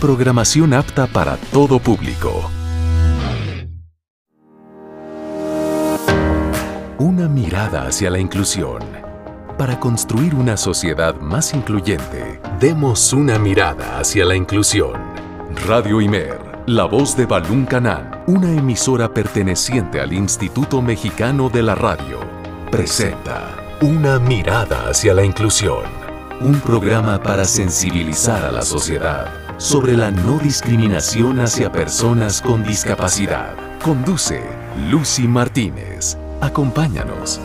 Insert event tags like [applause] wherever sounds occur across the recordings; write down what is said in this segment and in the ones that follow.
Programación apta para todo público. Una mirada hacia la inclusión. Para construir una sociedad más incluyente, demos una mirada hacia la inclusión. Radio Imer, la voz de Balún Canán, una emisora perteneciente al Instituto Mexicano de la Radio, presenta Una mirada hacia la inclusión. Un programa para sensibilizar a la sociedad sobre la no discriminación hacia personas con discapacidad. Conduce Lucy Martínez. Acompáñanos.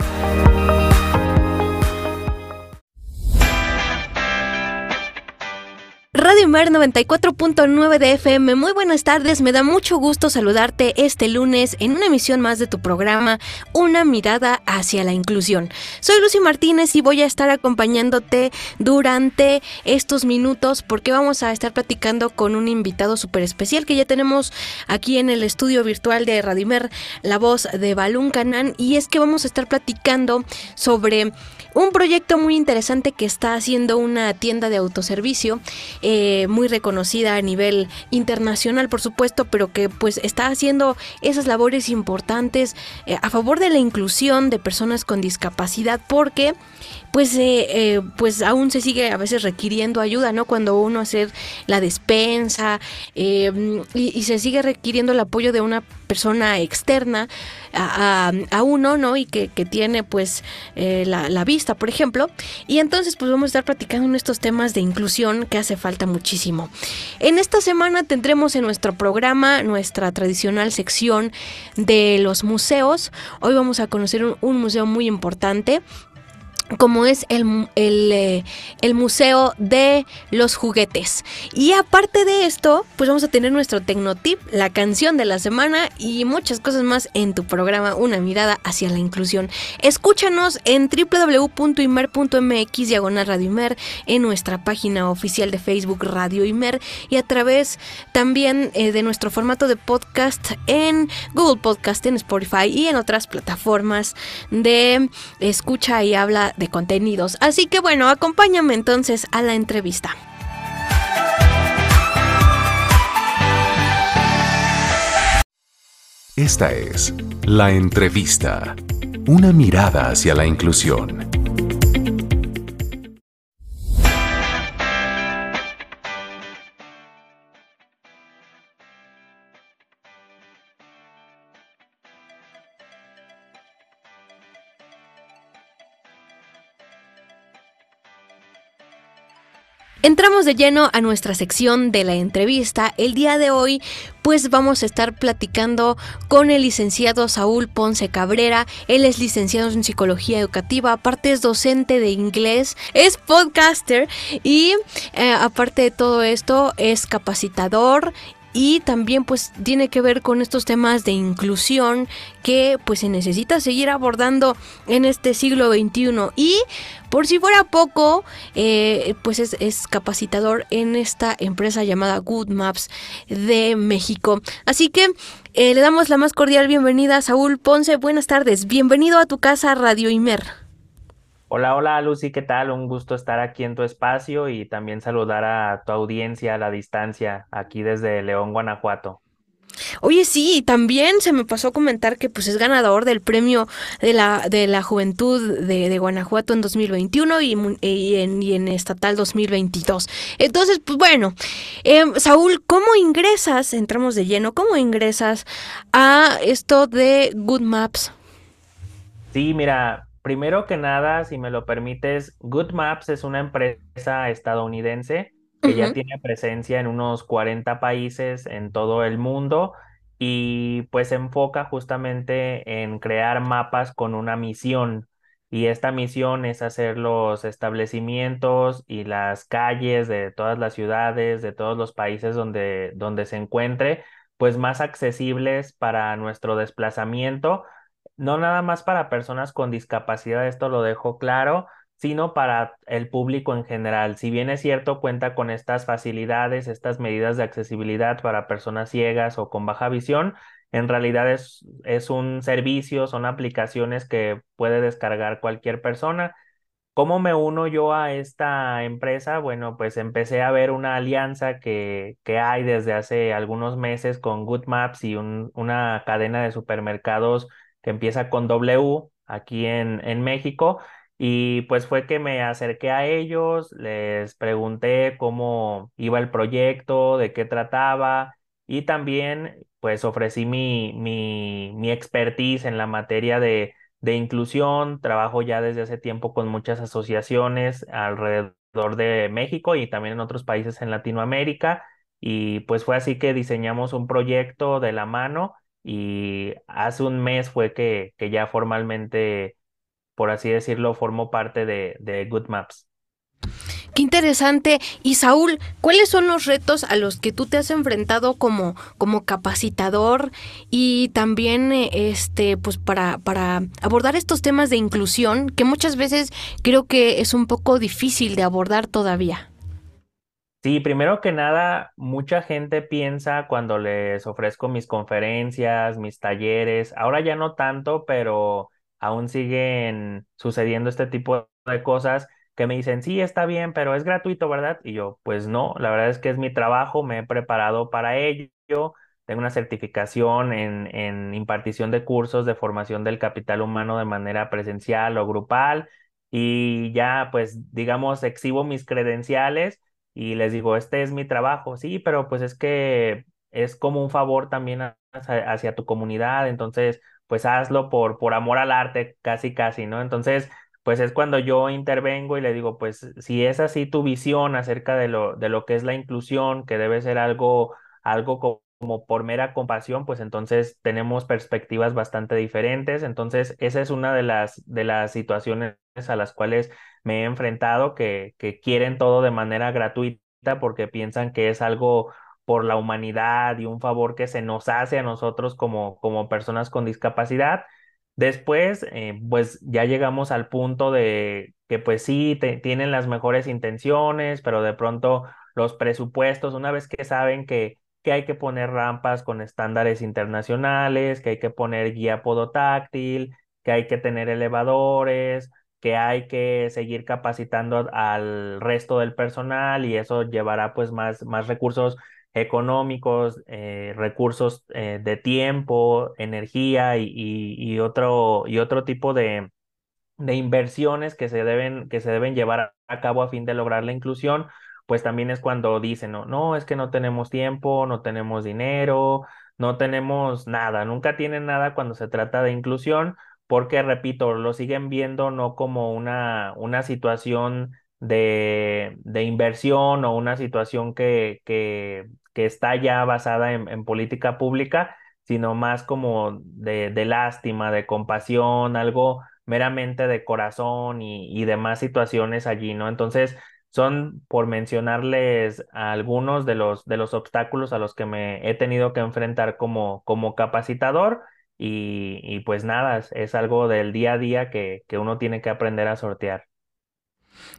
Mer 94.9 de FM. Muy buenas tardes, me da mucho gusto saludarte este lunes en una emisión más de tu programa, Una mirada hacia la inclusión. Soy Lucy Martínez y voy a estar acompañándote durante estos minutos porque vamos a estar platicando con un invitado súper especial que ya tenemos aquí en el estudio virtual de Radimer, la voz de Balún Canán, y es que vamos a estar platicando sobre un proyecto muy interesante que está haciendo una tienda de autoservicio eh, muy reconocida a nivel internacional, por supuesto, pero que pues está haciendo esas labores importantes eh, a favor de la inclusión de personas con discapacidad, porque pues, eh, eh, pues aún se sigue a veces requiriendo ayuda, ¿no? Cuando uno hace la despensa eh, y, se sigue requiriendo el apoyo de una persona externa a, uno, ¿no? Y que, tiene pues la, la, vista, por ejemplo. Y entonces pues vamos a estar platicando en estos temas de inclusión que hace falta muchísimo. En esta semana tendremos en nuestro programa nuestra tradicional sección de los museos. Hoy vamos a conocer un museo muy importante como es el, eh, el, Museo de los Juguetes. Y aparte de esto, pues vamos a tener nuestro Tecnotip, la canción de la semana y muchas cosas más en tu programa Una mirada hacia la inclusión. Escúchanos en www.imer.mx diagonal Radio Imer, en nuestra página oficial de Facebook Radio Imer y a través también eh, de nuestro formato de podcast en Google Podcast, en Spotify y en otras plataformas de escucha y habla de contenidos. Así que bueno, acompáñame entonces a la entrevista. Esta es la entrevista, una mirada hacia la inclusión. Entramos de lleno a nuestra sección de la entrevista. El día de hoy pues vamos a estar platicando con el licenciado Saúl Ponce Cabrera. Él es licenciado en psicología educativa, aparte es docente de inglés, es podcaster y eh, aparte de todo esto es capacitador y también pues tiene que ver con estos temas de inclusión que pues se necesita seguir abordando en este siglo XXI y por si fuera poco eh, pues es, capacitador en esta empresa llamada Good Maps de México. Así que eh, le damos la más cordial bienvenida a Saúl Ponce. Buenas tardes. Bienvenido a tu casa Radio Imer Hola, hola Lucy, ¿qué tal? Un gusto estar aquí en tu espacio y también saludar a tu audiencia a la distancia, aquí desde León, Guanajuato. Oye, sí, también se me pasó a comentar que pues es ganador del premio de la, de la juventud de, Guanajuato en 2021 y, y, en, y, en, estatal 2022. Entonces, pues bueno, em, Saúl, ¿cómo ingresas, entramos de lleno, cómo ingresas a esto de Good Maps? Sí, mira, Primero que nada, si me lo permites, Good Maps es una empresa estadounidense que ya tiene presencia en unos 40 países en todo el mundo y pues se enfoca justamente en crear mapas con una misión. Y esta misión es hacer los establecimientos y las calles de todas las ciudades, de todos los países donde, donde se encuentre, pues más accesibles para nuestro desplazamiento no nada más para personas con discapacidad, esto lo dejo claro, sino para el público en general. Si bien es cierto, cuenta con estas facilidades, estas medidas de accesibilidad para personas ciegas o con baja visión, en realidad es, es un servicio, son aplicaciones que puede descargar cualquier persona ¿Cómo me uno yo a esta empresa? Bueno, pues empecé a ver una alianza que, que hay desde hace algunos meses con Good Maps y una cadena de supermercados que empieza con W aquí en, en México. Y pues fue que me acerqué a ellos, les pregunté cómo iba el proyecto, de qué trataba y también pues ofrecí mi, mi, mi expertise en la materia de de inclusión. Trabajo ya desde hace tiempo con muchas asociaciones alrededor de México y también en otros países en Latinoamérica. Y pues fue así que diseñamos un proyecto de la mano y hace un mes fue que, que ya formalmente, por así decirlo, formó parte de, de Good Maps. Qué interesante. Y Saúl, ¿cuáles son los retos a los que tú te has enfrentado como, como capacitador y también eh, este, pues para, para abordar estos temas de inclusión que muchas veces creo que es un poco difícil de abordar todavía? Sí, primero que nada, mucha gente piensa cuando les ofrezco mis conferencias, mis talleres, ahora ya no tanto, pero aún siguen sucediendo este tipo de cosas que me dicen, sí, está bien, pero es gratuito, ¿verdad? Y yo, pues no, la verdad es que es mi trabajo, me he preparado para ello, tengo una certificación en, en impartición de cursos de formación del capital humano de manera presencial o grupal y ya, pues, digamos, exhibo mis credenciales y les digo, este es mi trabajo, sí, pero pues es que es como un favor también hacia, tu comunidad, entonces, pues hazlo por, por amor al arte, casi, casi, ¿no? Entonces, pues es cuando yo intervengo y le digo, pues si es así tu visión acerca de lo, de lo que es la inclusión, que debe ser algo, algo como por mera compasión, pues entonces tenemos perspectivas bastante diferentes. Entonces, esa es una de las, de las situaciones a las cuales me he enfrentado, que, que quieren todo de manera gratuita porque piensan que es algo por la humanidad y un favor que se nos hace a nosotros como, como personas con discapacidad Después, eh, pues ya llegamos al punto de que pues sí, tienen las mejores intenciones, pero de pronto los presupuestos, una vez que saben que, que hay que poner rampas con estándares internacionales, que hay que poner guía podotáctil, que hay que tener elevadores, que hay que seguir capacitando al resto del personal y eso llevará pues más, más recursos económicos, eh, recursos eh, de tiempo, energía y, otro, y otro tipo de, de inversiones que se, deben, que se deben llevar a cabo a fin de lograr la inclusión, pues también es cuando dicen, no, no, es que no tenemos tiempo, no tenemos dinero, no tenemos nada, nunca tienen nada cuando se trata de inclusión, porque, repito, lo siguen viendo no como una, una situación de, de, inversión o una situación que, que, que está ya basada en, política pública, sino más como de, lástima, de compasión, algo meramente de corazón y, demás situaciones allí, ¿no? Entonces, son por mencionarles algunos de los, de los obstáculos a los que me he tenido que enfrentar como, como capacitador. Y, pues nada, es, algo del día a día que, que uno tiene que aprender a sortear.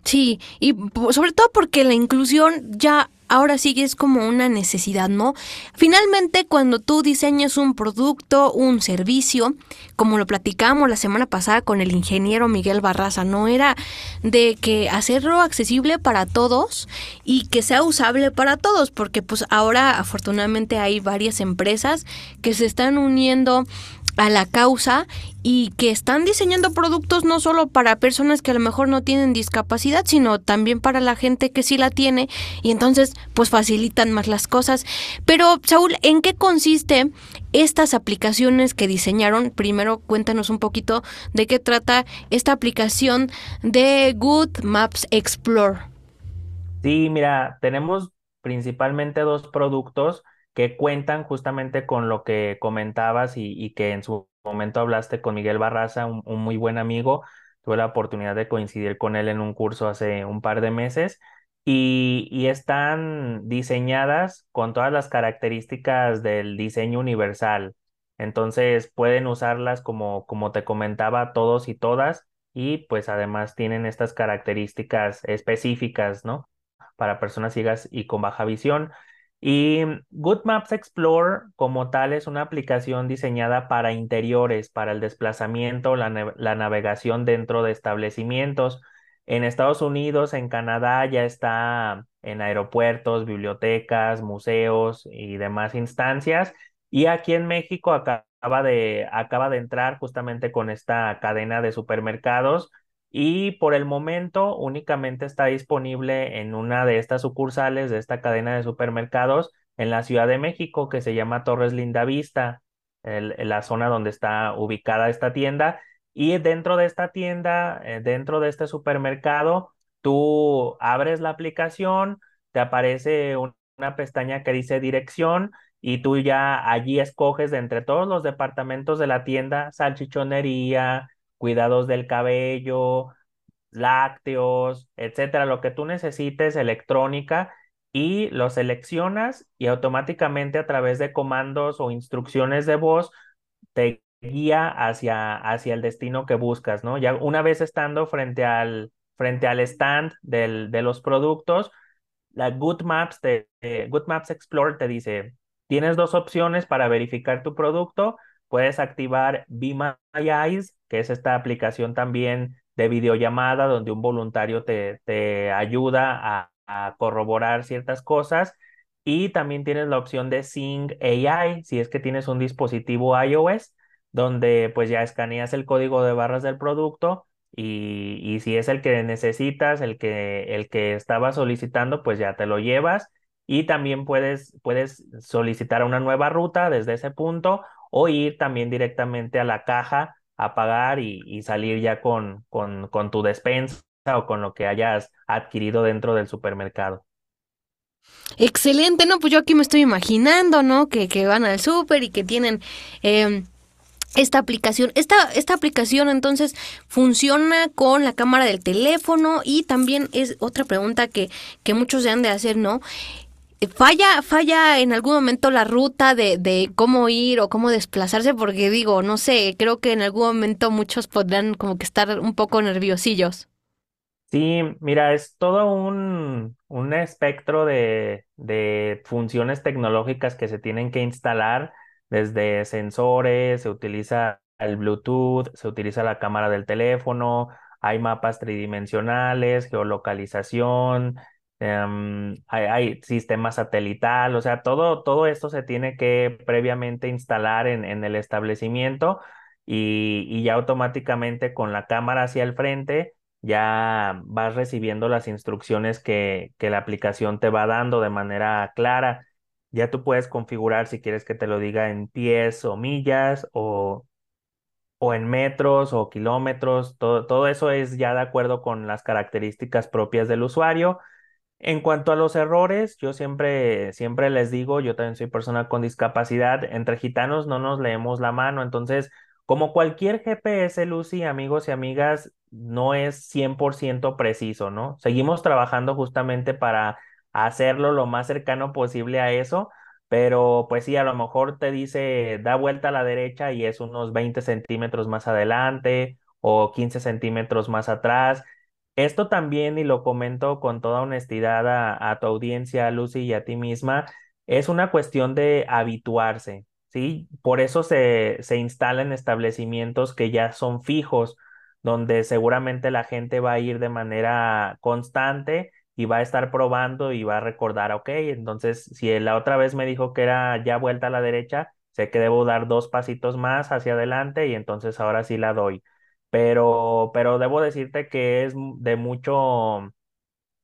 Sí, y sobre todo porque la inclusión ya ahora sí es como una necesidad, ¿no? Finalmente, cuando tú diseñas un producto, un servicio, como lo platicamos la semana pasada con el ingeniero Miguel Barraza, no era de que hacerlo accesible para todos y que sea usable para todos, porque pues ahora afortunadamente hay varias empresas que se están uniendo a la causa y que están diseñando productos no solo para personas que a lo mejor no tienen discapacidad, sino también para la gente que sí la tiene y entonces pues facilitan más las cosas. Pero Saúl, ¿en qué consiste estas aplicaciones que diseñaron? Primero cuéntanos un poquito de qué trata esta aplicación de Good Maps Explore. Sí, mira, tenemos principalmente dos productos que cuentan justamente con lo que comentabas y, que en su momento hablaste con Miguel Barraza, un, muy buen amigo. Tuve la oportunidad de coincidir con él en un curso hace un par de meses y, y están diseñadas con todas las características del diseño universal. Entonces pueden usarlas como, como te comentaba, todos y todas y pues además tienen estas características específicas, ¿no? Para personas ciegas y con baja visión. Y Good Maps Explore como tal es una aplicación diseñada para interiores, para el desplazamiento, la, navegación dentro de establecimientos. En Estados Unidos, en Canadá, ya está en aeropuertos, bibliotecas, museos y demás instancias. Y aquí en México acaba de, acaba de entrar justamente con esta cadena de supermercados y por el momento únicamente está disponible en una de estas sucursales de esta cadena de supermercados en la Ciudad de México que se llama Torres Lindavista, la zona donde está ubicada esta tienda. Y dentro de esta tienda, eh, dentro de este supermercado, tú abres la aplicación, te aparece una pestaña que dice dirección y tú ya allí escoges de entre todos los departamentos de la tienda, salchichonería, cuidados del cabello, lácteos, etcétera, lo que tú necesites, electrónica, y lo seleccionas y automáticamente a través de comandos o instrucciones de voz te guía hacia, hacia el destino que buscas, ¿no? Ya una vez estando frente al, frente al stand del, de los productos, la Good Maps, te, Good Maps Explorer te dice, tienes dos opciones para verificar tu producto, puedes activar Be My Eyes, que es esta aplicación también de videollamada donde un voluntario te, te ayuda a, corroborar ciertas cosas. Y también tienes la opción de Sing AI, si es que tienes un dispositivo iOS, donde pues ya escaneas el código de barras del producto y, y si es el que necesitas, el que, el que estaba solicitando, pues ya te lo llevas. Y también puedes, puedes solicitar una nueva ruta desde ese punto o ir también directamente a la caja a pagar y, salir ya con, con, tu despensa o con lo que hayas adquirido dentro del supermercado. Excelente, ¿no? Pues yo aquí me estoy imaginando, ¿no? Que, que van al súper y que tienen em, esta aplicación. Esta, esta aplicación entonces funciona con la cámara del teléfono y también es otra pregunta que, que muchos se han de hacer, ¿no? Falla, falla en algún momento la ruta de, de, cómo ir o cómo desplazarse, porque digo, no sé, creo que en algún momento muchos podrán como que estar un poco nerviosillos. Sí, mira, es todo un, un espectro de, de funciones tecnológicas que se tienen que instalar, desde sensores, se utiliza el Bluetooth, se utiliza la cámara del teléfono, hay mapas tridimensionales, geolocalización, em, hay, hay, sistema satelital, o sea, todo, todo esto se tiene que previamente instalar en, en el establecimiento y, y ya automáticamente con la cámara hacia el frente ya vas recibiendo las instrucciones que, que la aplicación te va dando de manera clara. Ya tú puedes configurar si quieres que te lo diga en pies o millas o, o en metros o kilómetros. Todo, todo eso es ya de acuerdo con las características propias del usuario. En cuanto a los errores, yo siempre, siempre les digo, yo también soy persona con discapacidad, entre gitanos no nos leemos la mano, entonces, como cualquier GPS, Lucy, amigos y amigas, no es 100% preciso, ¿no? Seguimos trabajando justamente para hacerlo lo más cercano posible a eso, pero pues sí, a lo mejor te dice da vuelta a la derecha y es unos 20 centímetros más adelante o 15 centímetros más atrás. Esto también, y lo comento con toda honestidad a, tu audiencia, Lucy, y a ti misma, es una cuestión de habituarse, ¿sí? Por eso se, se instalan establecimientos que ya son fijos donde seguramente la gente va a ir de manera constante y va a estar probando y va a recordar, ok, entonces si la otra vez me dijo que era ya vuelta a la derecha, sé que debo dar dos pasitos más hacia adelante y entonces ahora sí la doy. Pero, pero debo decirte que es de mucho,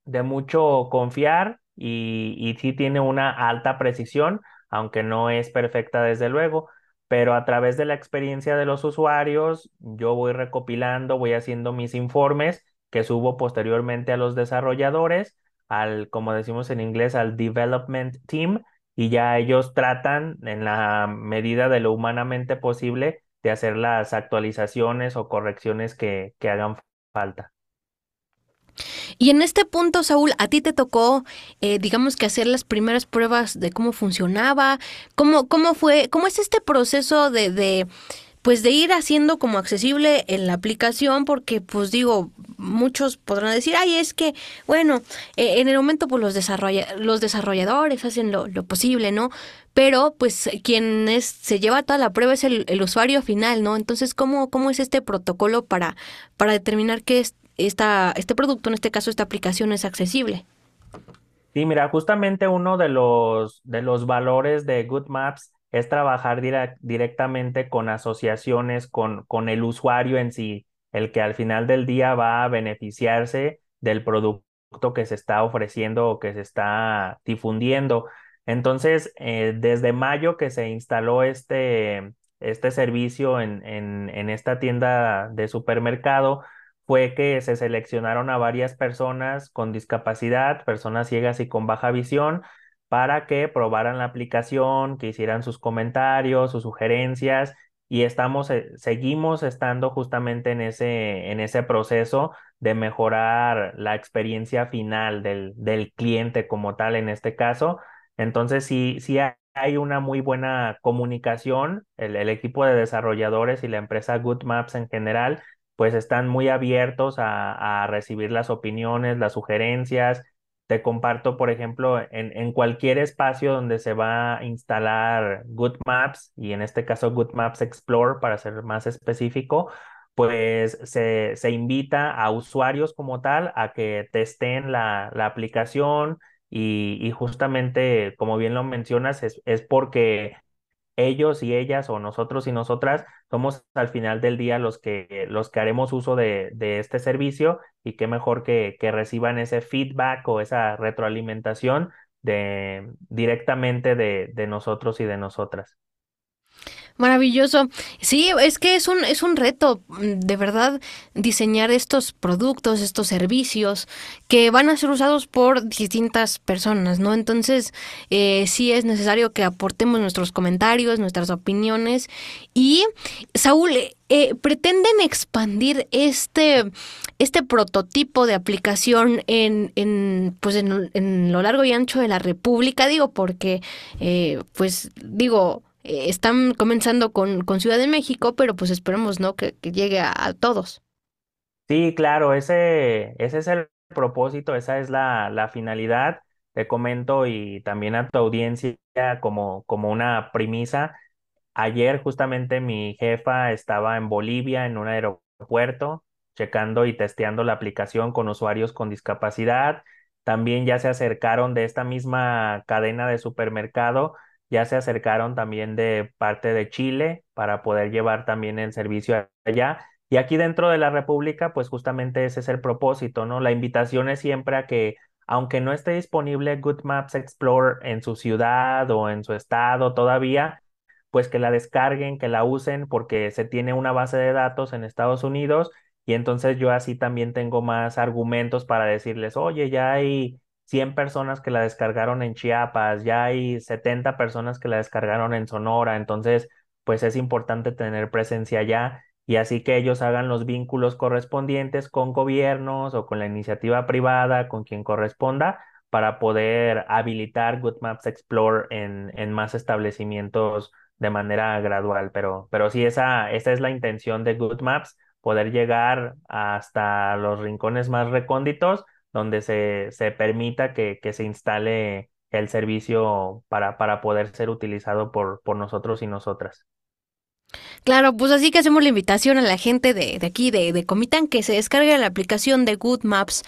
de mucho confiar y, y sí tiene una alta precisión, aunque no es perfecta desde luego pero a través de la experiencia de los usuarios, yo voy recopilando, voy haciendo mis informes que subo posteriormente a los desarrolladores, al, como decimos en inglés, al development team, y ya ellos tratan en la medida de lo humanamente posible de hacer las actualizaciones o correcciones que, que hagan falta. Y en este punto, Saúl, a ti te tocó, eh, digamos que hacer las primeras pruebas de cómo funcionaba, cómo, cómo fue, cómo es este proceso de, de pues de ir haciendo como accesible en la aplicación, porque pues digo, muchos podrán decir, ay, es que, bueno, eh, en el momento pues los, desarrolla los desarrolladores hacen lo, posible, ¿no? Pero pues quien se lleva toda la prueba es el, usuario final, ¿no? Entonces, ¿cómo, cómo es este protocolo para, para determinar qué es esta, este producto, en este caso esta aplicación, es accesible. Sí, mira, justamente uno de los, de los valores de Good Maps es trabajar directamente con asociaciones, con, con el usuario en sí, el que al final del día va a beneficiarse del producto que se está ofreciendo o que se está difundiendo. Entonces, eh, desde mayo que se instaló este, este servicio en, en, en esta tienda de supermercado, fue que se seleccionaron a varias personas con discapacidad, personas ciegas y con baja visión, para que probaran la aplicación, que hicieran sus comentarios, sus sugerencias y estamos, eh, seguimos estando justamente en ese, en ese proceso de mejorar la experiencia final del, del cliente como tal en este caso. Entonces, sí, sí hay una muy buena comunicación, el, el equipo de desarrolladores y la empresa Good Maps en general, pues están muy abiertos a, a recibir las opiniones, las sugerencias, te comparto, por ejemplo, en, en, cualquier espacio donde se va a instalar Good Maps, y en este caso Good Maps Explore, para ser más específico, pues se, se invita a usuarios como tal a que testen la, la aplicación y, y, justamente, como bien lo mencionas, es, es porque ellos y ellas o nosotros y nosotras somos al final del día los que, los que haremos uso de, de este servicio y qué mejor que, que, reciban ese feedback o esa retroalimentación de, directamente de, de nosotros y de nosotras. Maravilloso. Sí, es que es un, es un reto, mm, de verdad, diseñar estos productos, estos servicios que van a ser usados por distintas personas, ¿no? Entonces, eh, sí es necesario que aportemos nuestros comentarios, nuestras opiniones. Y, Saúl, eh, pretenden expandir este, este prototipo de aplicación en, en pues en, en, lo largo y ancho de la República, digo, porque, eh, pues, digo, eh, están comenzando con, con, Ciudad de México, pero pues esperemos, ¿no? Que, que llegue a, a, todos. Sí, claro, ese, ese es el propósito, esa es la, la finalidad. Te comento y también a tu audiencia como, como una premisa. Ayer justamente mi jefa estaba en Bolivia en un aeropuerto checando y testeando la aplicación con usuarios con discapacidad. También ya se acercaron de esta misma cadena de supermercado ya se acercaron también de parte de Chile para poder llevar también el servicio allá. Y aquí dentro de la República, pues justamente ese es el propósito, ¿no? La invitación es siempre a que, aunque no esté disponible Good Maps Explore en su ciudad o en su estado todavía, pues que la descarguen, que la usen, porque se tiene una base de datos en Estados Unidos y entonces yo así también tengo más argumentos para decirles, oye, ya hay 100 personas que la descargaron en Chiapas, ya hay 70 personas que la descargaron en Sonora, entonces pues es importante tener presencia allá y así que ellos hagan los vínculos correspondientes con gobiernos o con la iniciativa privada, con quien corresponda, para poder habilitar Good Maps Explore en, en más establecimientos de manera gradual. Pero, pero sí, esa, esa es la intención de Good Maps, poder llegar hasta los rincones más recónditos donde se, se permita que, que, se instale el servicio para, para poder ser utilizado por, por nosotros y nosotras. Claro, pues así que hacemos la invitación a la gente de, de aquí, de, de, Comitán, que se descargue la aplicación de Good Maps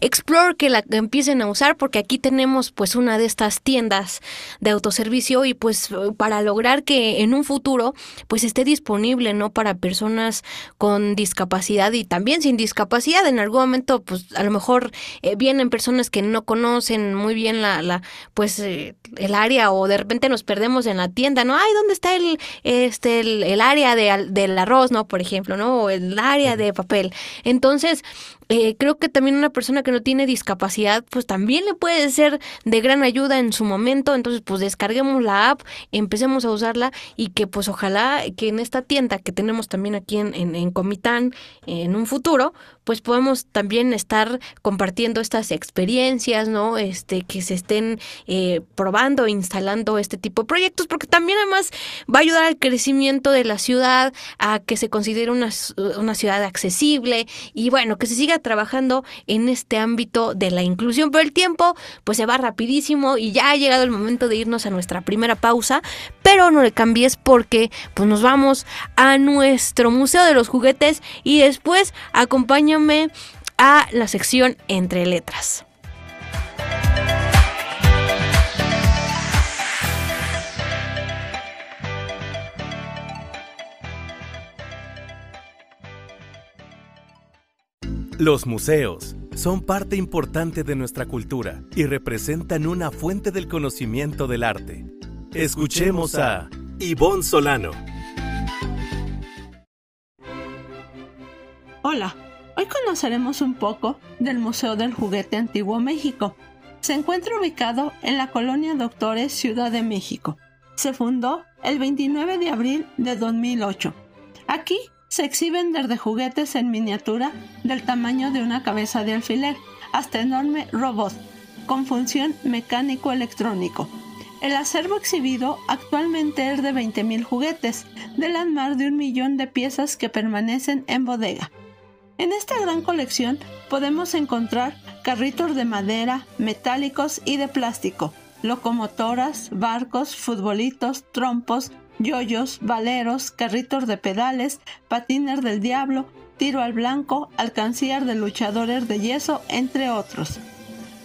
Explore, que la empiecen a usar, porque aquí tenemos pues una de estas tiendas de autoservicio y pues para lograr que en un futuro pues esté disponible, ¿no? Para personas con discapacidad y también sin discapacidad. En algún momento pues a lo mejor eh, vienen personas que no conocen muy bien la, la pues eh, el área o de repente nos perdemos en la tienda, ¿no? Ay, ¿dónde está el, este, el, el área de, del arroz, ¿no? Por ejemplo, ¿no? O el área de papel. Entonces, eh, creo que también una persona que no tiene discapacidad, pues también le puede ser de gran ayuda en su momento. Entonces, pues descarguemos la app, empecemos a usarla y que pues ojalá que en esta tienda que tenemos también aquí en, en, en Comitán en un futuro, pues podemos también estar compartiendo estas experiencias, ¿no? Este, que se estén eh, probando, instalando este tipo de proyectos, porque también además va a ayudar al crecimiento de la ciudad, a que se considere una, una ciudad accesible y bueno, que se siga trabajando en este ámbito de la inclusión. Pero el tiempo pues se va rapidísimo y ya ha llegado el momento de irnos a nuestra primera pausa, pero no le cambies porque pues nos vamos a nuestro Museo de los Juguetes y después acompáñame a la sección Entre Letras. Los museos son parte importante de nuestra cultura y representan una fuente del conocimiento del arte. Escuchemos a Ivonne Solano. Hola, hoy conoceremos un poco del Museo del Juguete Antiguo México. Se encuentra ubicado en la colonia Doctores, Ciudad de México. Se fundó el 29 de abril de 2008. Aquí se exhiben desde juguetes en miniatura del tamaño de una cabeza de alfiler hasta enorme robot con función mecánico-electrónico. El acervo exhibido actualmente es de 20.000 juguetes, de las más de un millón de piezas que permanecen en bodega. En esta gran colección podemos encontrar carritos de madera, metálicos y de plástico, locomotoras, barcos, futbolitos, trompos, yoyos, valeros, carritos de pedales, patines del diablo, tiro al blanco, alcancías de luchadores de yeso, entre otros.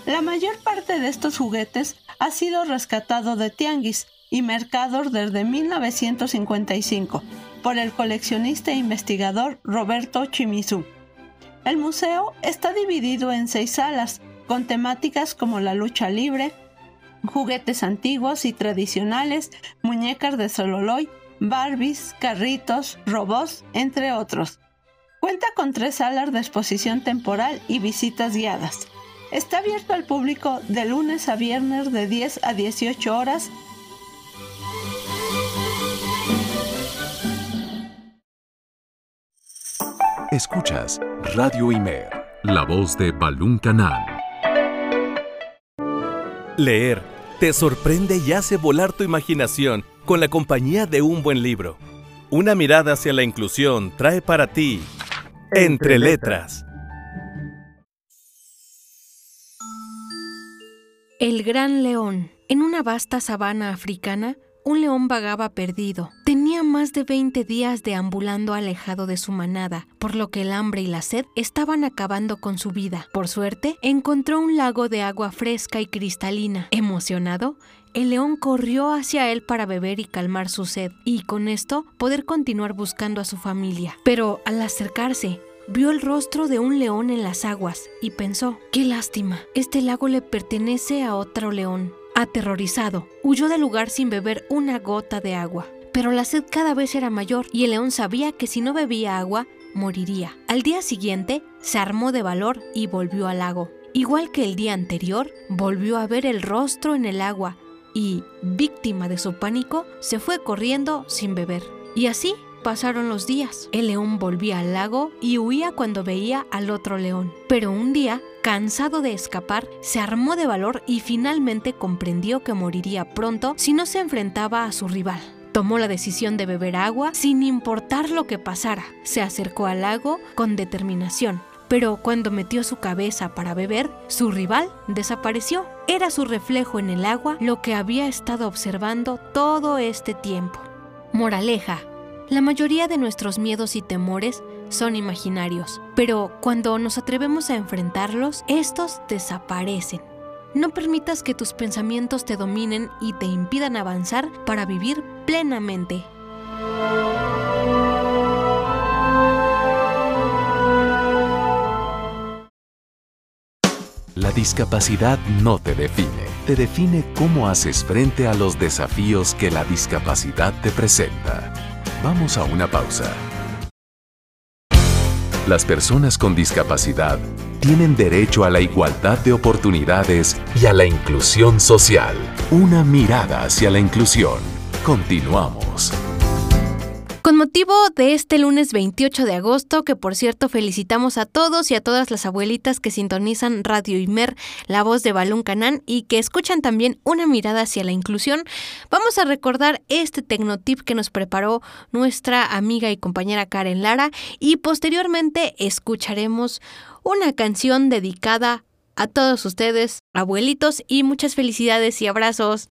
La mayor parte de estos juguetes ha sido rescatado de tianguis y mercados desde 1955 por el coleccionista e investigador Roberto Chimizu. El museo está dividido en seis salas, con temáticas como la lucha libre, juguetes antiguos y tradicionales, muñecas de Sololoy, Barbies, carritos, robots, entre otros. Cuenta con tres salas de exposición temporal y visitas guiadas. Está abierto al público de lunes a viernes de 10 a 18 horas. Escuchas Radio Imer, la voz de Balún Canal. Leer te sorprende y hace volar tu imaginación con la compañía de un buen libro. Una mirada hacia la inclusión trae para ti Entre Letras. El Gran León. En una vasta sabana africana, un león vagaba perdido. Tenía más de 20 días deambulando alejado de su manada, por lo que el hambre y la sed estaban acabando con su vida. Por suerte, encontró un lago de agua fresca y cristalina. Emocionado, el león corrió hacia él para beber y calmar su sed, y con esto poder continuar buscando a su familia. Pero al acercarse, vio el rostro de un león en las aguas y pensó, qué lástima, este lago le pertenece a otro león. Aterrorizado, huyó del lugar sin beber una gota de agua. Pero la sed cada vez era mayor y el león sabía que si no bebía agua, moriría. Al día siguiente, se armó de valor y volvió al lago. Igual que el día anterior, volvió a ver el rostro en el agua y, víctima de su pánico, se fue corriendo sin beber. Y así pasaron los días. El león volvía al lago y huía cuando veía al otro león. Pero un día, cansado de escapar, se armó de valor y finalmente comprendió que moriría pronto si no se enfrentaba a su rival. Tomó la decisión de beber agua sin importar lo que pasara. Se acercó al lago con determinación. Pero cuando metió su cabeza para beber, su rival desapareció. Era su reflejo en el agua lo que había estado observando todo este tiempo. Moraleja, la mayoría de nuestros miedos y temores son imaginarios, pero cuando nos atrevemos a enfrentarlos, estos desaparecen. No permitas que tus pensamientos te dominen y te impidan avanzar para vivir plenamente. La discapacidad no te define, te define cómo haces frente a los desafíos que la discapacidad te presenta. Vamos a una pausa. Las personas con discapacidad tienen derecho a la igualdad de oportunidades y a la inclusión social. Una mirada hacia la inclusión. Continuamos. Con motivo de este lunes 28 de agosto, que por cierto felicitamos a todos y a todas las abuelitas que sintonizan Radio Imer, la voz de Balún Canán y que escuchan también una mirada hacia la inclusión, vamos a recordar este tecnotip que nos preparó nuestra amiga y compañera Karen Lara y posteriormente escucharemos una canción dedicada a todos ustedes, abuelitos, y muchas felicidades y abrazos.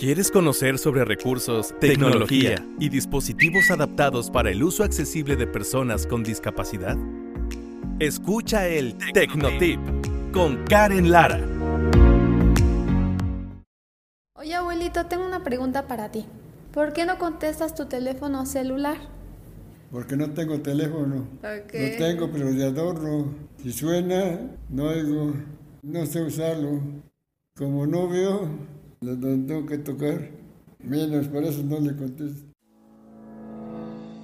¿Quieres conocer sobre recursos, tecnología y dispositivos adaptados para el uso accesible de personas con discapacidad? Escucha el Tecnotip con Karen Lara. Oye abuelito, tengo una pregunta para ti. ¿Por qué no contestas tu teléfono celular? Porque no tengo teléfono. No tengo, pero de adorno. Si suena, no oigo. No sé usarlo. Como no veo, lo tengo que tocar. Menos, por eso no le contesto.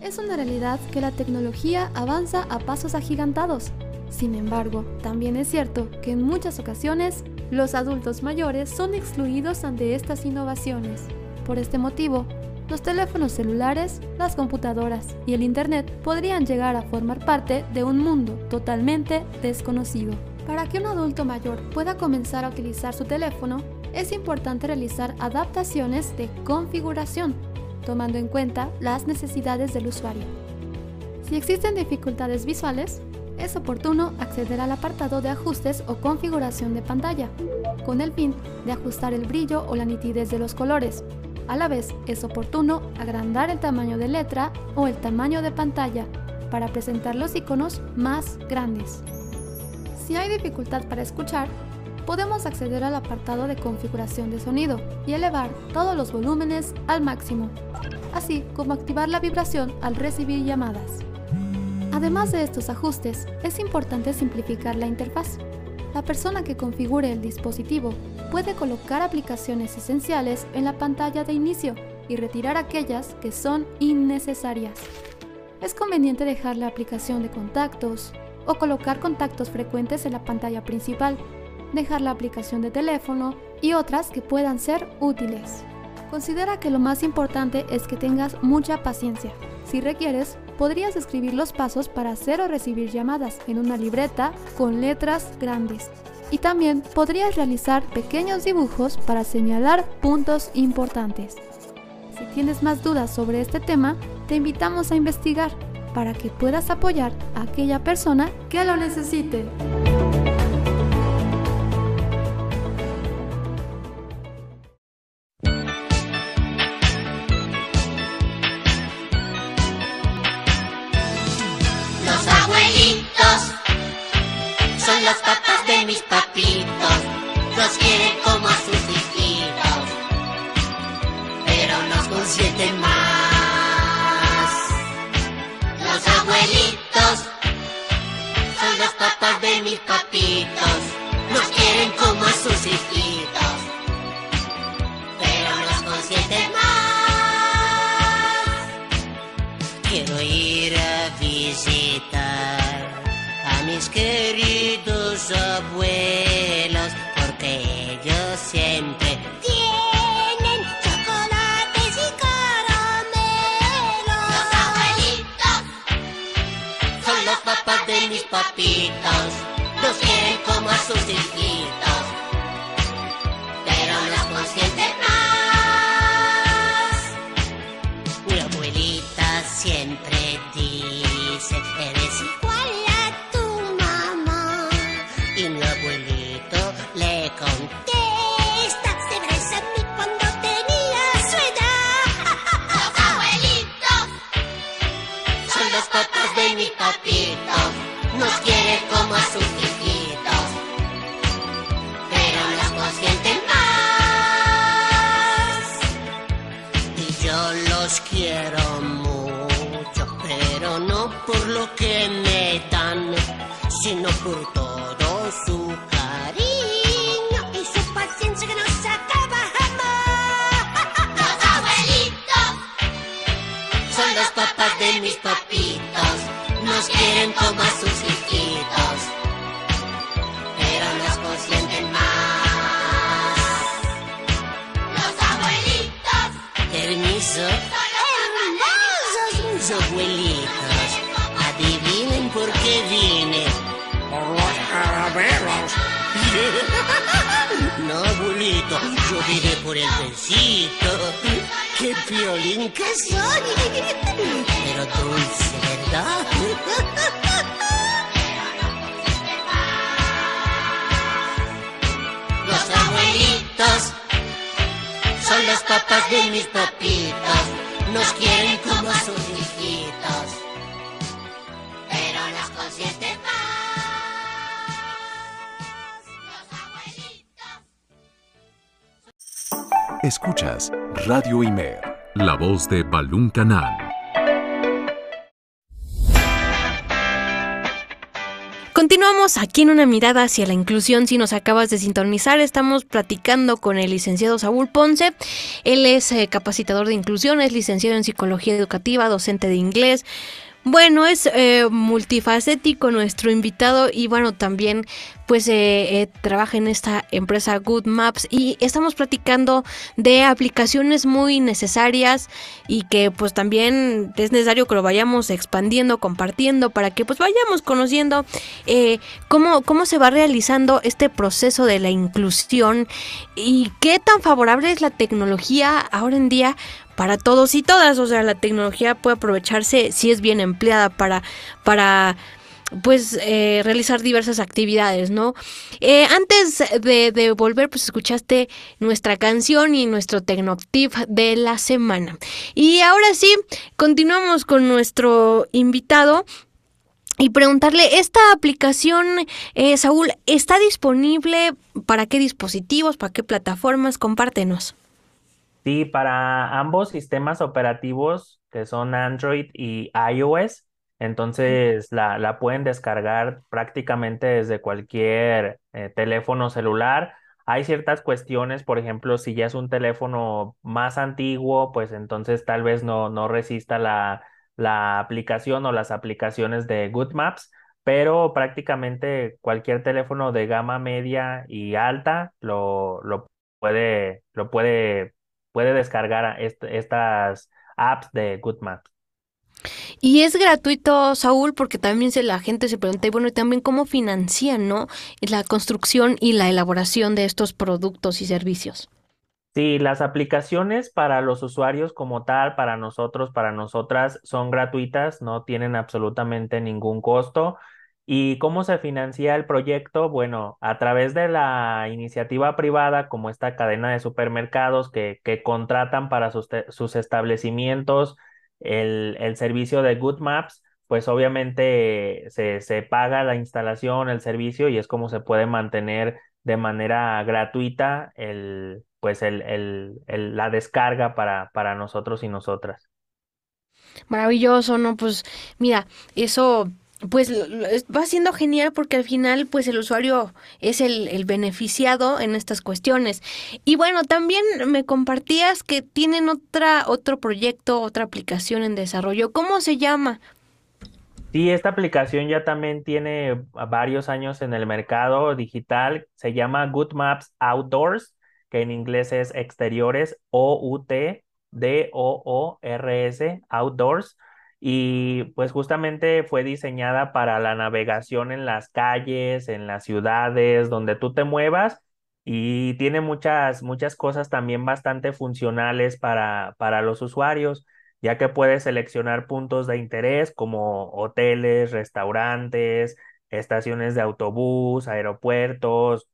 Es una realidad que la tecnología avanza a pasos agigantados. Sin embargo, también es cierto que en muchas ocasiones los adultos mayores son excluidos ante estas innovaciones. Por este motivo, los teléfonos celulares, las computadoras y el Internet podrían llegar a formar parte de un mundo totalmente desconocido. Para que un adulto mayor pueda comenzar a utilizar su teléfono, es importante realizar adaptaciones de configuración tomando en cuenta las necesidades del usuario. Si existen dificultades visuales, es oportuno acceder al apartado de ajustes o configuración de pantalla, con el fin de ajustar el brillo o la nitidez de los colores. A la vez, es oportuno agrandar el tamaño de letra o el tamaño de pantalla para presentar los iconos más grandes. Si hay dificultad para escuchar, podemos acceder al apartado de configuración de sonido y elevar todos los volúmenes al máximo, así como activar la vibración al recibir llamadas. Además de estos ajustes, es importante simplificar la interfaz. La persona que configure el dispositivo puede colocar aplicaciones esenciales en la pantalla de inicio y retirar aquellas que son innecesarias. Es conveniente dejar la aplicación de contactos o colocar contactos frecuentes en la pantalla principal dejar la aplicación de teléfono y otras que puedan ser útiles. Considera que lo más importante es que tengas mucha paciencia. Si requieres, podrías escribir los pasos para hacer o recibir llamadas en una libreta con letras grandes. Y también podrías realizar pequeños dibujos para señalar puntos importantes. Si tienes más dudas sobre este tema, te invitamos a investigar para que puedas apoyar a aquella persona que lo necesite. Mis papitos. Los quieren como a sus hijitos, pero nos consienten más. Los abuelitos son los papás de mis papitos, los quieren como a sus hijitos, pero nos consienten más. Quiero ir a visitar mis queridos abuelos, porque ellos siempre tienen chocolates y caramelos. Los abuelitos son los papás de mis papitos, los quieren como a sus hijitos, sino por todo su cariño y su paciencia que no se acaba jamás. Los abuelitos son los papás de mis papitos nos quieren como a sus [laughs] No, abuelito, yo vine por el besito. ¡Qué piolín que soy! Pero dulce, ¿verdad? [laughs] Los abuelitos son los papás de mis papitos. Nos quieren como a sus hijitos. Escuchas Radio Imer, la voz de Balún Canal. Continuamos aquí en una mirada hacia la inclusión. Si nos acabas de sintonizar, estamos platicando con el licenciado Saúl Ponce. Él es eh, capacitador de inclusión, es licenciado en psicología educativa, docente de inglés, bueno, es eh, multifacético nuestro invitado y bueno, también pues eh, eh, trabaja en esta empresa Good Maps y estamos platicando de aplicaciones muy necesarias y que pues también es necesario que lo vayamos expandiendo, compartiendo para que pues vayamos conociendo cómo, cómo se va realizando este proceso de la inclusión y qué tan favorable es la tecnología ahora en día para todos y todas. O sea, la tecnología puede aprovecharse si es bien empleada para, para pues eh, realizar diversas actividades, ¿no? Eh, antes de, volver, pues escuchaste nuestra canción y nuestro Tecnotip de la semana. Y ahora sí, continuamos con nuestro invitado. Y preguntarle, ¿esta aplicación, eh, Saúl, está disponible para qué dispositivos, para qué plataformas? Compártenos. Sí, para ambos sistemas operativos que son Android y iOS, entonces la, la pueden descargar prácticamente desde cualquier eh, teléfono celular. Hay ciertas cuestiones, por ejemplo, si ya es un teléfono más antiguo, pues entonces tal vez no, no resista la, la aplicación o las aplicaciones de Good Maps, pero prácticamente cualquier teléfono de gama media y alta lo, lo puede, lo puede puede descargar estas apps de Good Maps. Y es gratuito, Saúl, porque también se, la gente se pregunta, y bueno, y también cómo financian, ¿no? La construcción y la elaboración de estos productos y servicios. Sí, las aplicaciones para los usuarios como tal, para nosotros, para nosotras, son gratuitas, no tienen absolutamente ningún costo. ¿Y cómo se financia el proyecto? Bueno, a través de la iniciativa privada, como esta cadena de supermercados que, que contratan para sus, sus establecimientos el, el, servicio de Good Maps, pues obviamente se, se paga la instalación, el servicio y es como se puede mantener de manera gratuita el, pues el, el, la descarga para, para nosotros y nosotras. Maravilloso, ¿no? Pues mira, eso pues va siendo genial porque al final pues el usuario es el, beneficiado en estas cuestiones. Y bueno, también me compartías que tienen otra, otro proyecto, otra aplicación en desarrollo. ¿Cómo se llama? Sí, esta aplicación ya también tiene varios años en el mercado digital. Se llama Good Maps Outdoors, que en inglés es exteriores, O-U-T, D-O-O-R-S, Outdoors y pues justamente fue diseñada para la navegación en las calles, en las ciudades, donde tú te muevas y tiene muchas, muchas cosas también bastante funcionales para, para los usuarios, ya que puedes seleccionar puntos de interés como hoteles, restaurantes, estaciones de autobús, aeropuertos,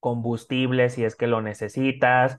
combustibles si es que lo necesitas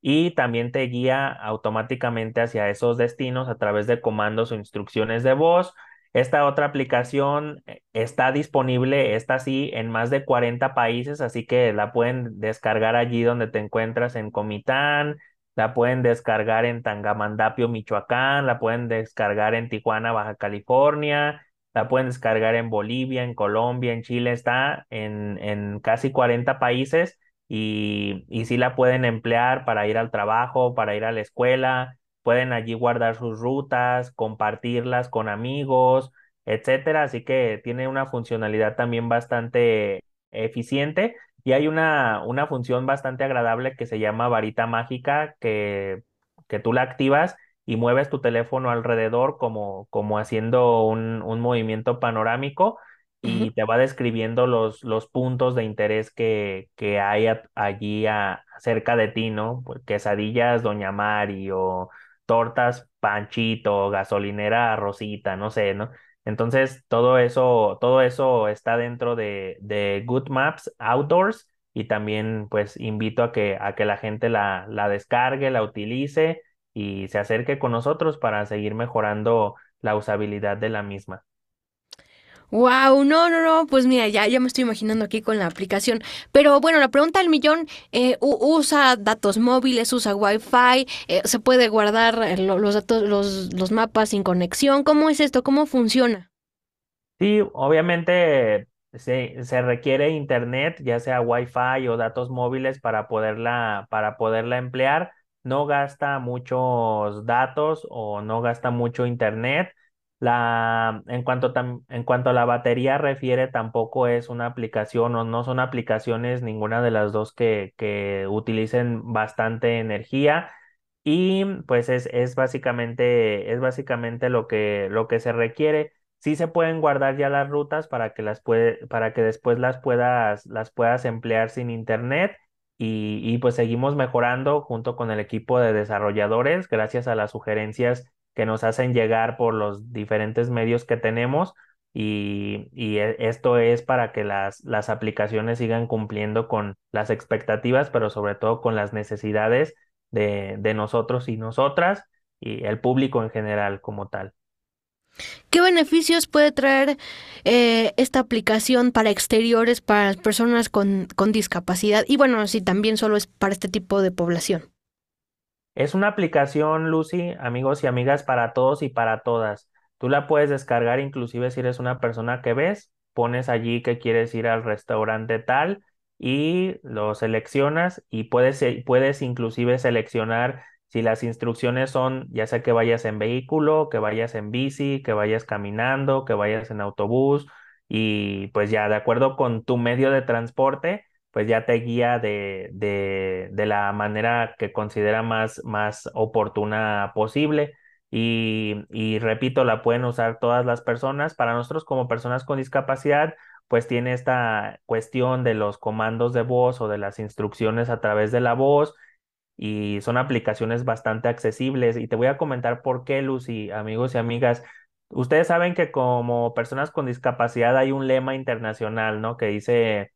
y también te guía automáticamente hacia esos destinos a través de comandos o instrucciones de voz. Esta otra aplicación eh, está disponible, esta sí, en más de 40 países, así que la pueden descargar allí donde te encuentras en Comitán, la pueden descargar en Tangamandapio, Michoacán, la pueden descargar en Tijuana, Baja California, la pueden descargar en Bolivia, en Colombia, en Chile, está en, en casi 40 países y, y sí la pueden emplear para ir al trabajo, para ir a la escuela, pueden allí guardar sus rutas, compartirlas con amigos, etcétera. Así que tiene una funcionalidad también bastante eficiente y hay una, una función bastante agradable que se llama varita mágica que, que tú la activas y mueves tu teléfono alrededor como, como haciendo un, un movimiento panorámico y te va describiendo los, los puntos de interés que, que hay allí a, cerca de ti, ¿no? Pues, quesadillas Doña Mari o tortas Panchito, gasolinera Rosita, no sé, ¿no? Entonces, todo eso, todo eso está dentro de, de Good Maps Outdoors y también pues invito a que, a que la gente la, la descargue, la utilice y se acerque con nosotros para seguir mejorando la usabilidad de la misma. Wow, no, no, no, pues mira, ya, ya me estoy imaginando aquí con la aplicación. Pero bueno, la pregunta del millón, eh, ¿usa datos móviles, usa Wi-Fi? Eh, ¿Se puede guardar eh, los datos, los, los mapas sin conexión? ¿Cómo es esto? ¿Cómo funciona? Sí, obviamente se, se requiere internet, ya sea Wi-Fi o datos móviles para poderla, para poderla emplear. No gasta muchos datos o no gasta mucho internet la, en cuanto, en cuanto a la batería refiere, tampoco es una aplicación o no son aplicaciones ninguna de las dos que, que utilicen bastante energía. Y pues es, es, básicamente, es básicamente lo que, lo que se requiere. Sí se pueden guardar ya las rutas para que, las puede, para que después las puedas, las puedas emplear sin internet. Y, y pues seguimos mejorando junto con el equipo de desarrolladores gracias a las sugerencias que nos hacen llegar por los diferentes medios que tenemos y, e, esto es para que las, las aplicaciones sigan cumpliendo con las expectativas, pero sobre todo con las necesidades de, de nosotros y nosotras y el público en general como tal. ¿Qué beneficios puede traer eh, esta aplicación para exteriores, para las personas con, con discapacidad? Y bueno, si también solo es para este tipo de población. Es una aplicación, Lucy, amigos y amigas, para todos y para todas. Tú la puedes descargar inclusive si eres una persona que ves, pones allí que quieres ir al restaurante tal y lo seleccionas y puedes, puedes inclusive seleccionar si las instrucciones son ya sea que vayas en vehículo, que vayas en bici, que vayas caminando, que vayas en autobús y pues ya de acuerdo con tu medio de transporte pues ya te guía de, de, de la manera que considera más, más oportuna posible. Y, y, repito, la pueden usar todas las personas. Para nosotros como personas con discapacidad, pues tiene esta cuestión de los comandos de voz o de las instrucciones a través de la voz y son aplicaciones bastante accesibles. Y te voy a comentar por qué, Lucy, amigos y amigas. Ustedes saben que como personas con discapacidad hay un lema internacional, ¿no? Que dice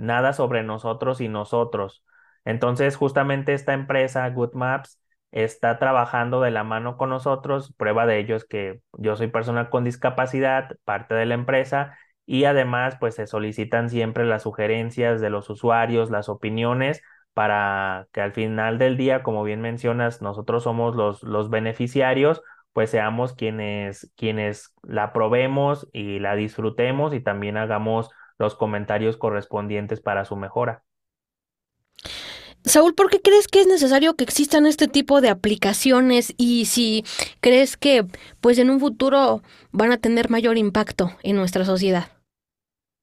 nada sobre nosotros y nosotros. Entonces, justamente esta empresa, Good Maps, está trabajando de la mano con nosotros. Prueba de ello es que yo soy persona con discapacidad, parte de la empresa, y además, pues se solicitan siempre las sugerencias de los usuarios, las opiniones, para que al final del día, como bien mencionas, nosotros somos los, los beneficiarios, pues seamos quienes, quienes la probemos y la disfrutemos y también hagamos los comentarios correspondientes para su mejora. Saúl, ¿por qué crees que es necesario que existan este tipo de aplicaciones y si crees que pues en un futuro van a tener mayor impacto en nuestra sociedad?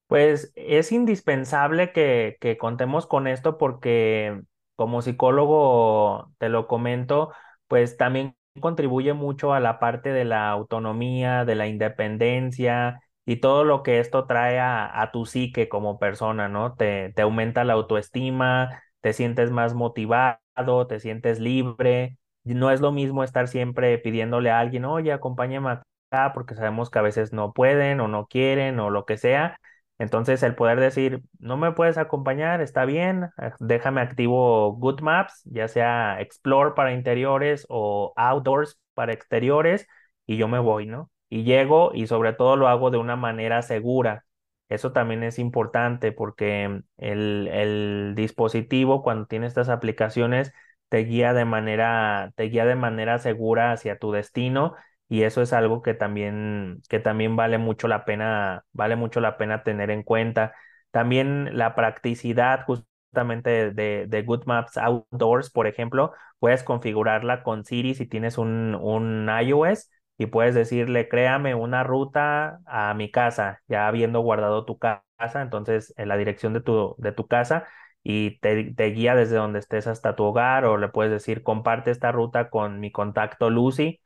Pues es indispensable que, que contemos con esto porque como psicólogo te lo comento, pues también contribuye mucho a la parte de la autonomía, de la independencia, y todo lo que esto trae a, tu psique como persona, ¿no? Te, te aumenta la autoestima, te sientes más motivado, te sientes libre. No es lo mismo estar siempre pidiéndole a alguien, oye, acompáñame acá, porque sabemos que a veces no pueden o no quieren o lo que sea. Entonces, el poder decir, no me puedes acompañar, está bien, eh, déjame activo Good Maps, ya sea Explore para interiores o Outdoors para exteriores, y yo me voy, ¿no? Y llego y sobre todo lo hago de una manera segura. Eso también es importante porque el, el dispositivo cuando tiene estas aplicaciones te guía de manera, te guía de manera segura hacia tu destino y eso es algo que también, que también vale mucho la pena, vale mucho la pena tener en cuenta. También la practicidad justamente de, de Good Maps Outdoors, por ejemplo, puedes configurarla con Siri si tienes un, un iOS y puedes decirle, créame una ruta a mi casa, ya habiendo guardado tu casa, entonces en la dirección de tu, de tu casa y te, guía desde donde estés hasta tu hogar o le puedes decir, comparte esta ruta con mi contacto Lucy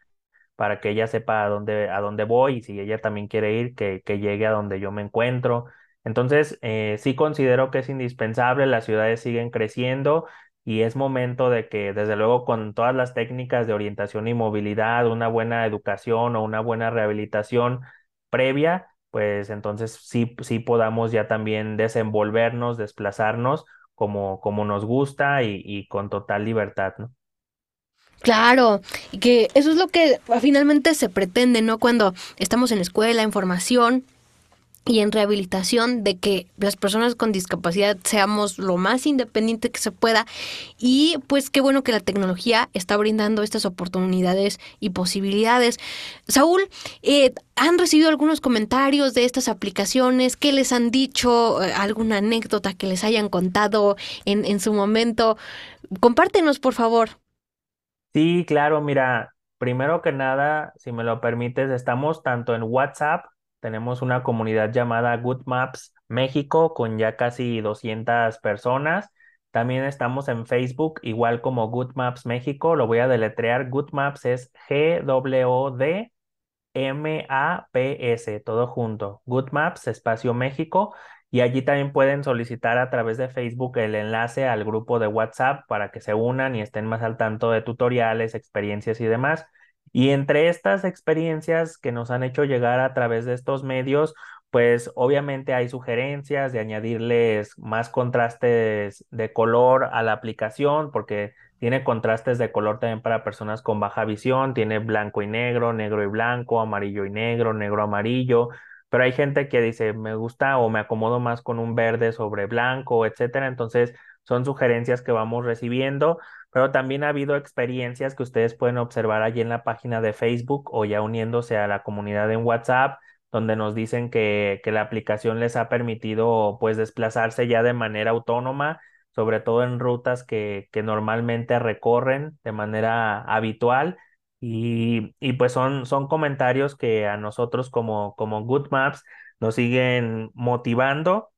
para que ella sepa a dónde, a dónde voy y si ella también quiere ir, que, que llegue a donde yo me encuentro. Entonces, eh, sí considero que es indispensable, las ciudades siguen creciendo y es momento de que, desde luego, con todas las técnicas de orientación y movilidad, una buena educación o una buena rehabilitación previa, pues entonces sí, sí podamos ya también desenvolvernos, desplazarnos como, como nos gusta y, con total libertad, ¿no? Claro, que eso es lo que finalmente se pretende, ¿no? Cuando estamos en la escuela, en formación, y en rehabilitación de que las personas con discapacidad seamos lo más independiente que se pueda y pues qué bueno que la tecnología está brindando estas oportunidades y posibilidades. Saúl, eh, ¿han recibido algunos comentarios de estas aplicaciones? ¿Qué les han dicho? Eh, ¿Alguna anécdota que les hayan contado en, en su momento? Compártenos, por favor. Sí, claro, mira, primero que nada, si me lo permites, estamos tanto en WhatsApp tenemos una comunidad llamada Good Maps México con ya casi 200 personas. También estamos en Facebook, igual como Good Maps México. Lo voy a deletrear. Good Maps es G-W-D M-A-P-S, todo junto. Good Maps, espacio México. Y allí también pueden solicitar a través de Facebook el enlace al grupo de WhatsApp para que se unan y estén más al tanto de tutoriales, experiencias y demás. Y entre estas experiencias que nos han hecho llegar a través de estos medios, pues obviamente hay sugerencias de añadirles más contrastes de color a la aplicación, porque tiene contrastes de color también para personas con baja visión, tiene blanco y negro, negro y blanco, amarillo y negro, negro amarillo, pero hay gente que dice, me gusta o me acomodo más con un verde sobre blanco, etcétera. Entonces, son sugerencias que vamos recibiendo pero también ha habido experiencias que ustedes pueden observar allí en la página de Facebook o ya uniéndose a la comunidad en WhatsApp, donde nos dicen que, que la aplicación les ha permitido pues desplazarse ya de manera autónoma, sobre todo en rutas que, que normalmente recorren de manera habitual. Y, y pues son, son comentarios que a nosotros como, como Good Maps nos siguen motivando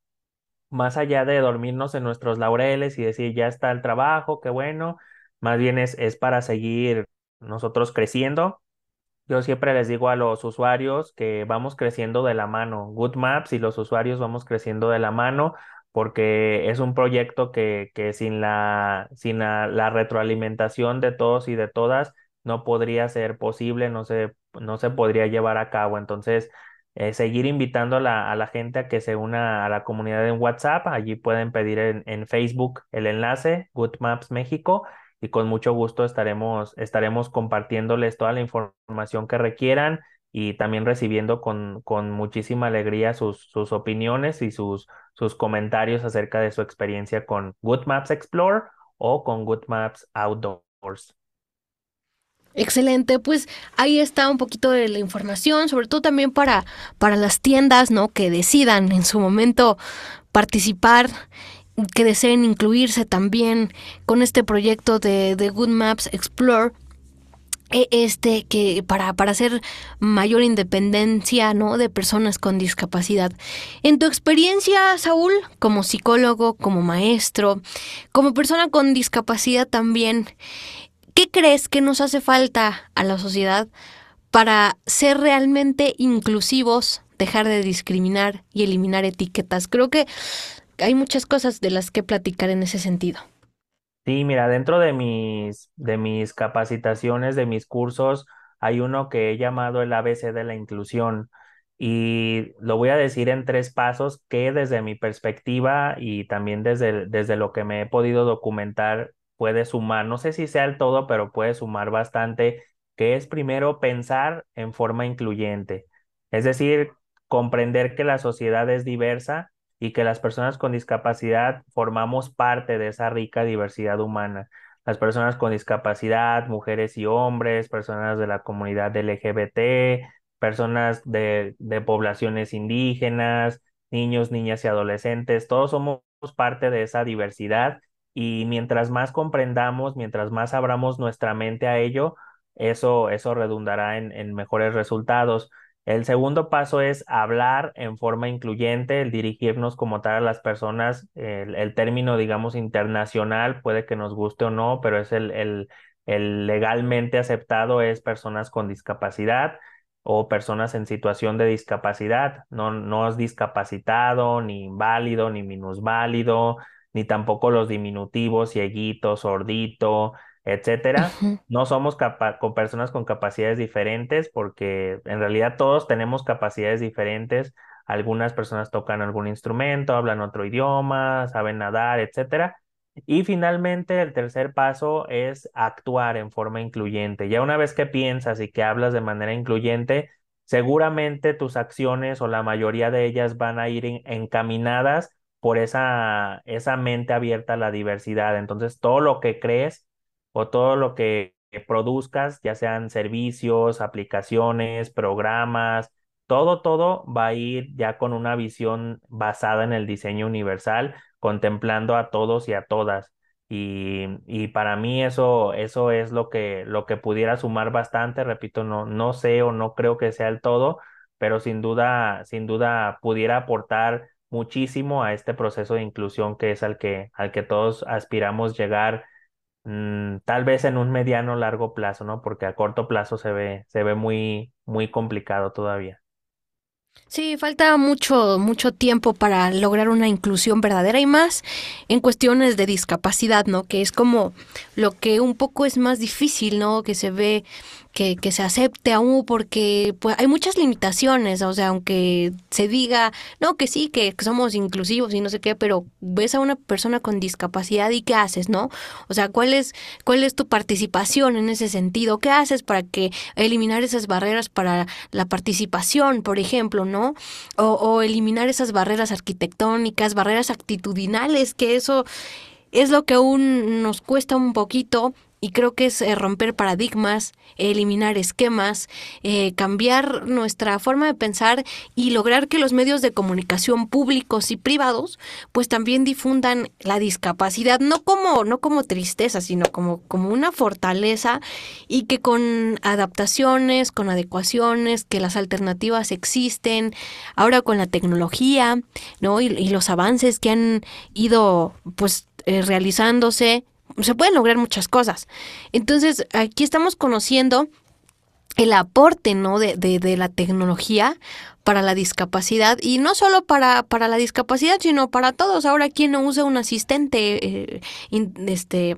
más allá de dormirnos en nuestros laureles y decir, ya está el trabajo, qué bueno, más bien es, es para seguir nosotros creciendo. Yo siempre les digo a los usuarios que vamos creciendo de la mano. Good Maps y los usuarios vamos creciendo de la mano porque es un proyecto que, que sin, la, sin la, retroalimentación de todos y de todas no podría ser posible, no se, no se podría llevar a cabo. Entonces, eh, seguir invitando a la, gente a que se una a la comunidad en WhatsApp. Allí pueden pedir en, en, Facebook el enlace, Good Maps México, y con mucho gusto estaremos, estaremos compartiéndoles toda la información que requieran y también recibiendo con, con muchísima alegría sus, sus opiniones y sus, sus comentarios acerca de su experiencia con Good Maps Explore o con Good Maps Outdoors. Excelente, pues ahí está un poquito de la información, sobre todo también para, para las tiendas, ¿no? Que decidan en su momento participar, que deseen incluirse también con este proyecto de, de Good Maps Explore e, este que para, para hacer mayor independencia no de personas con discapacidad en tu experiencia Saúl como psicólogo como maestro como persona con discapacidad también ¿Qué crees que nos hace falta a la sociedad para ser realmente inclusivos, dejar de discriminar y eliminar etiquetas? Creo que hay muchas cosas de las que platicar en ese sentido. Sí, mira, dentro de mis, de mis capacitaciones, de mis cursos, hay uno que he llamado el ABC de la inclusión y lo voy a decir en tres pasos que desde mi perspectiva y también desde, desde lo que me he podido documentar puede sumar, no sé si sea el todo, pero puede sumar bastante, que es primero pensar en forma incluyente, es decir, comprender que la sociedad es diversa y que las personas con discapacidad formamos parte de esa rica diversidad humana. Las personas con discapacidad, mujeres y hombres, personas de la comunidad LGBT, personas de, de poblaciones indígenas, niños, niñas y adolescentes, todos somos parte de esa diversidad y mientras más comprendamos, mientras más abramos nuestra mente a ello, eso, eso redundará en, en mejores resultados. El segundo paso es hablar en forma incluyente, el dirigirnos como tal a las personas. El, el, término, digamos, internacional puede que nos guste o no, pero es el, el, el legalmente aceptado es personas con discapacidad o personas en situación de discapacidad. No, no es discapacitado, ni inválido, ni minusválido, ni tampoco los diminutivos, cieguito, sordito, etcétera. No somos con personas con capacidades diferentes porque en realidad todos tenemos capacidades diferentes. Algunas personas tocan algún instrumento, hablan otro idioma, saben nadar, etcétera. Y finalmente, el tercer paso es actuar en forma incluyente. Ya una vez que piensas y que hablas de manera incluyente, seguramente tus acciones o la mayoría de ellas van a ir encaminadas por esa, esa mente abierta a la diversidad. Entonces, todo lo que crees o todo lo que produzcas, ya sean servicios, aplicaciones, programas, todo, todo va a ir ya con una visión basada en el diseño universal, contemplando a todos y a todas. Y, y, para mí eso, eso es lo que, lo que pudiera sumar bastante, repito, no, no sé o no creo que sea el todo, pero sin duda, sin duda pudiera aportar muchísimo a este proceso de inclusión que es al que, al que todos aspiramos llegar, mm, tal vez en un mediano largo plazo, ¿no? Porque a corto plazo se ve, se ve muy, muy complicado todavía. Sí, falta mucho, mucho tiempo para lograr una inclusión verdadera y más en cuestiones de discapacidad, ¿no? Que es como lo que un poco es más difícil, ¿no? Que se ve que, que, se acepte aún porque pues, hay muchas limitaciones, o sea, aunque se diga, no, que sí, que, somos inclusivos y no sé qué, pero ves a una persona con discapacidad y qué haces, ¿no? O sea, ¿cuál es, cuál es tu participación en ese sentido? ¿Qué haces para que eliminar esas barreras para la participación, por ejemplo, ¿no? O, o eliminar esas barreras arquitectónicas, barreras actitudinales, que eso es lo que aún nos cuesta un poquito y creo que es eh, romper paradigmas, eliminar esquemas, eh, cambiar nuestra forma de pensar y lograr que los medios de comunicación públicos y privados pues también difundan la discapacidad, no como, no como tristeza, sino como, como una fortaleza y que con adaptaciones, con adecuaciones, que las alternativas existen, ahora con la tecnología, ¿no? Y, los avances que han ido pues eh, realizándose se pueden lograr muchas cosas. Entonces, aquí estamos conociendo el aporte ¿no? de, de, la tecnología para la discapacidad y no solo para, para la discapacidad, sino para todos. Ahora, ¿quién no usa un asistente, eh, este,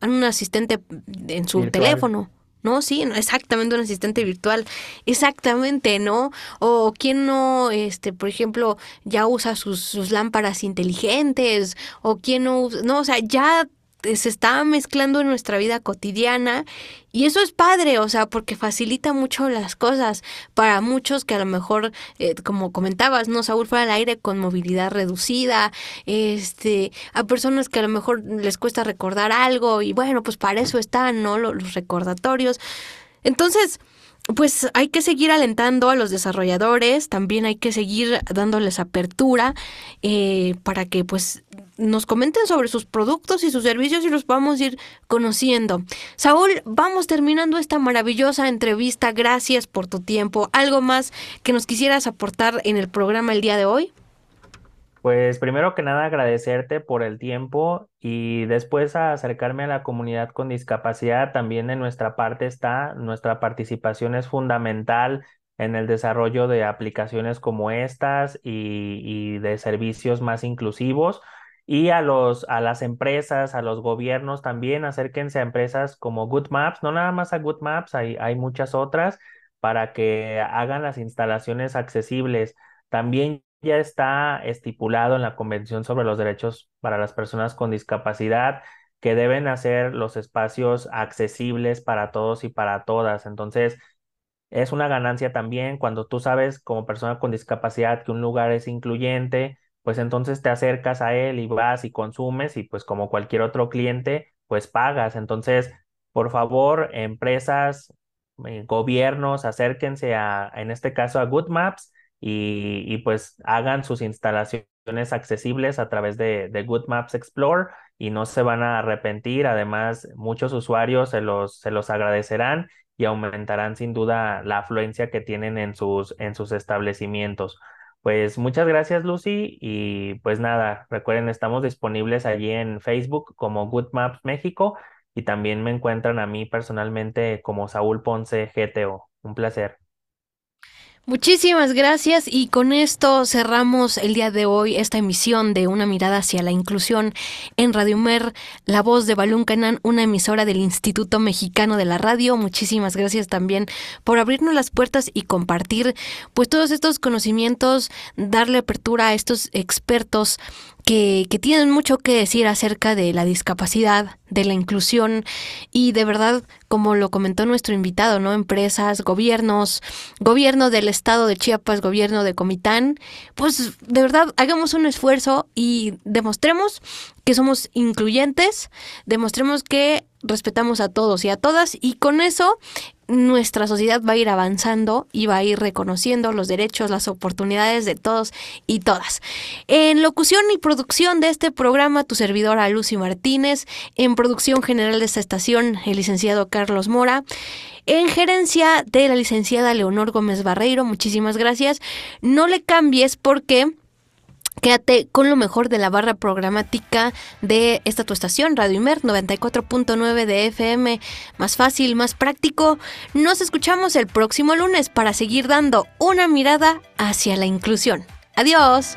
un asistente en su teléfono? ¿no? Sí, exactamente un asistente virtual, exactamente, ¿no? O quién no, este, por ejemplo, ya usa sus, sus lámparas inteligentes, o quién no, usa, no, o sea, ya se está mezclando en nuestra vida cotidiana y eso es padre, o sea, porque facilita mucho las cosas para muchos que a lo mejor, eh, como comentabas, no Saúl fuera al aire con movilidad reducida, este, a personas que a lo mejor les cuesta recordar algo y bueno, pues para eso están, ¿no? Los, recordatorios. Entonces, pues hay que seguir alentando a los desarrolladores, también hay que seguir dándoles apertura eh, para que pues nos comenten sobre sus productos y sus servicios y los podamos ir conociendo. Saúl, vamos terminando esta maravillosa entrevista. Gracias por tu tiempo. ¿Algo más que nos quisieras aportar en el programa el día de hoy? Pues primero que nada agradecerte por el tiempo y después acercarme a la comunidad con discapacidad. También de nuestra parte está, nuestra participación es fundamental en el desarrollo de aplicaciones como estas y de servicios más inclusivos. Y a los, a las empresas, a los gobiernos también, acérquense a empresas como Good Maps, no nada más a Good Maps, hay, hay muchas otras para que hagan las instalaciones accesibles. También ya está estipulado en la Convención sobre los Derechos para las Personas con Discapacidad que deben hacer los espacios accesibles para todos y para todas. Entonces, es una ganancia también cuando tú sabes como persona con discapacidad que un lugar es incluyente, pues entonces te acercas a él y vas y consumes y pues como cualquier otro cliente, pues pagas. Entonces, por favor, empresas, eh, gobiernos, acérquense a, en este caso, a Good Maps y, pues hagan sus instalaciones accesibles a través de, de, Good Maps Explore y no se van a arrepentir. Además, muchos usuarios se los, se los agradecerán y aumentarán sin duda la afluencia que tienen en sus, en sus establecimientos. Pues muchas gracias Lucy y pues nada, recuerden, estamos disponibles allí en Facebook como Good Maps México y también me encuentran a mí personalmente como Saúl Ponce GTO. Un placer. Muchísimas gracias y con esto cerramos el día de hoy esta emisión de Una mirada hacia la inclusión en Radio Mer, la voz de Balún Canán, una emisora del Instituto Mexicano de la Radio. Muchísimas gracias también por abrirnos las puertas y compartir pues todos estos conocimientos, darle apertura a estos expertos que, que tienen mucho que decir acerca de la discapacidad, de la inclusión y de verdad, como lo comentó nuestro invitado, ¿no? Empresas, gobiernos, gobierno del estado de Chiapas, gobierno de Comitán, pues de verdad hagamos un esfuerzo y demostremos que somos incluyentes, demostremos que respetamos a todos y a todas y con eso nuestra sociedad va a ir avanzando y va a ir reconociendo los derechos, las oportunidades de todos y todas. En locución y producción de este programa, tu servidora Lucy Martínez, en producción general de esta estación, el licenciado Carlos Mora. En gerencia de la licenciada Leonor Gómez Barreiro, muchísimas gracias. No le cambies porque Quédate con lo mejor de la barra programática de esta tu estación, Radio Imer 94.9 de FM. Más fácil, más práctico. Nos escuchamos el próximo lunes para seguir dando una mirada hacia la inclusión. Adiós.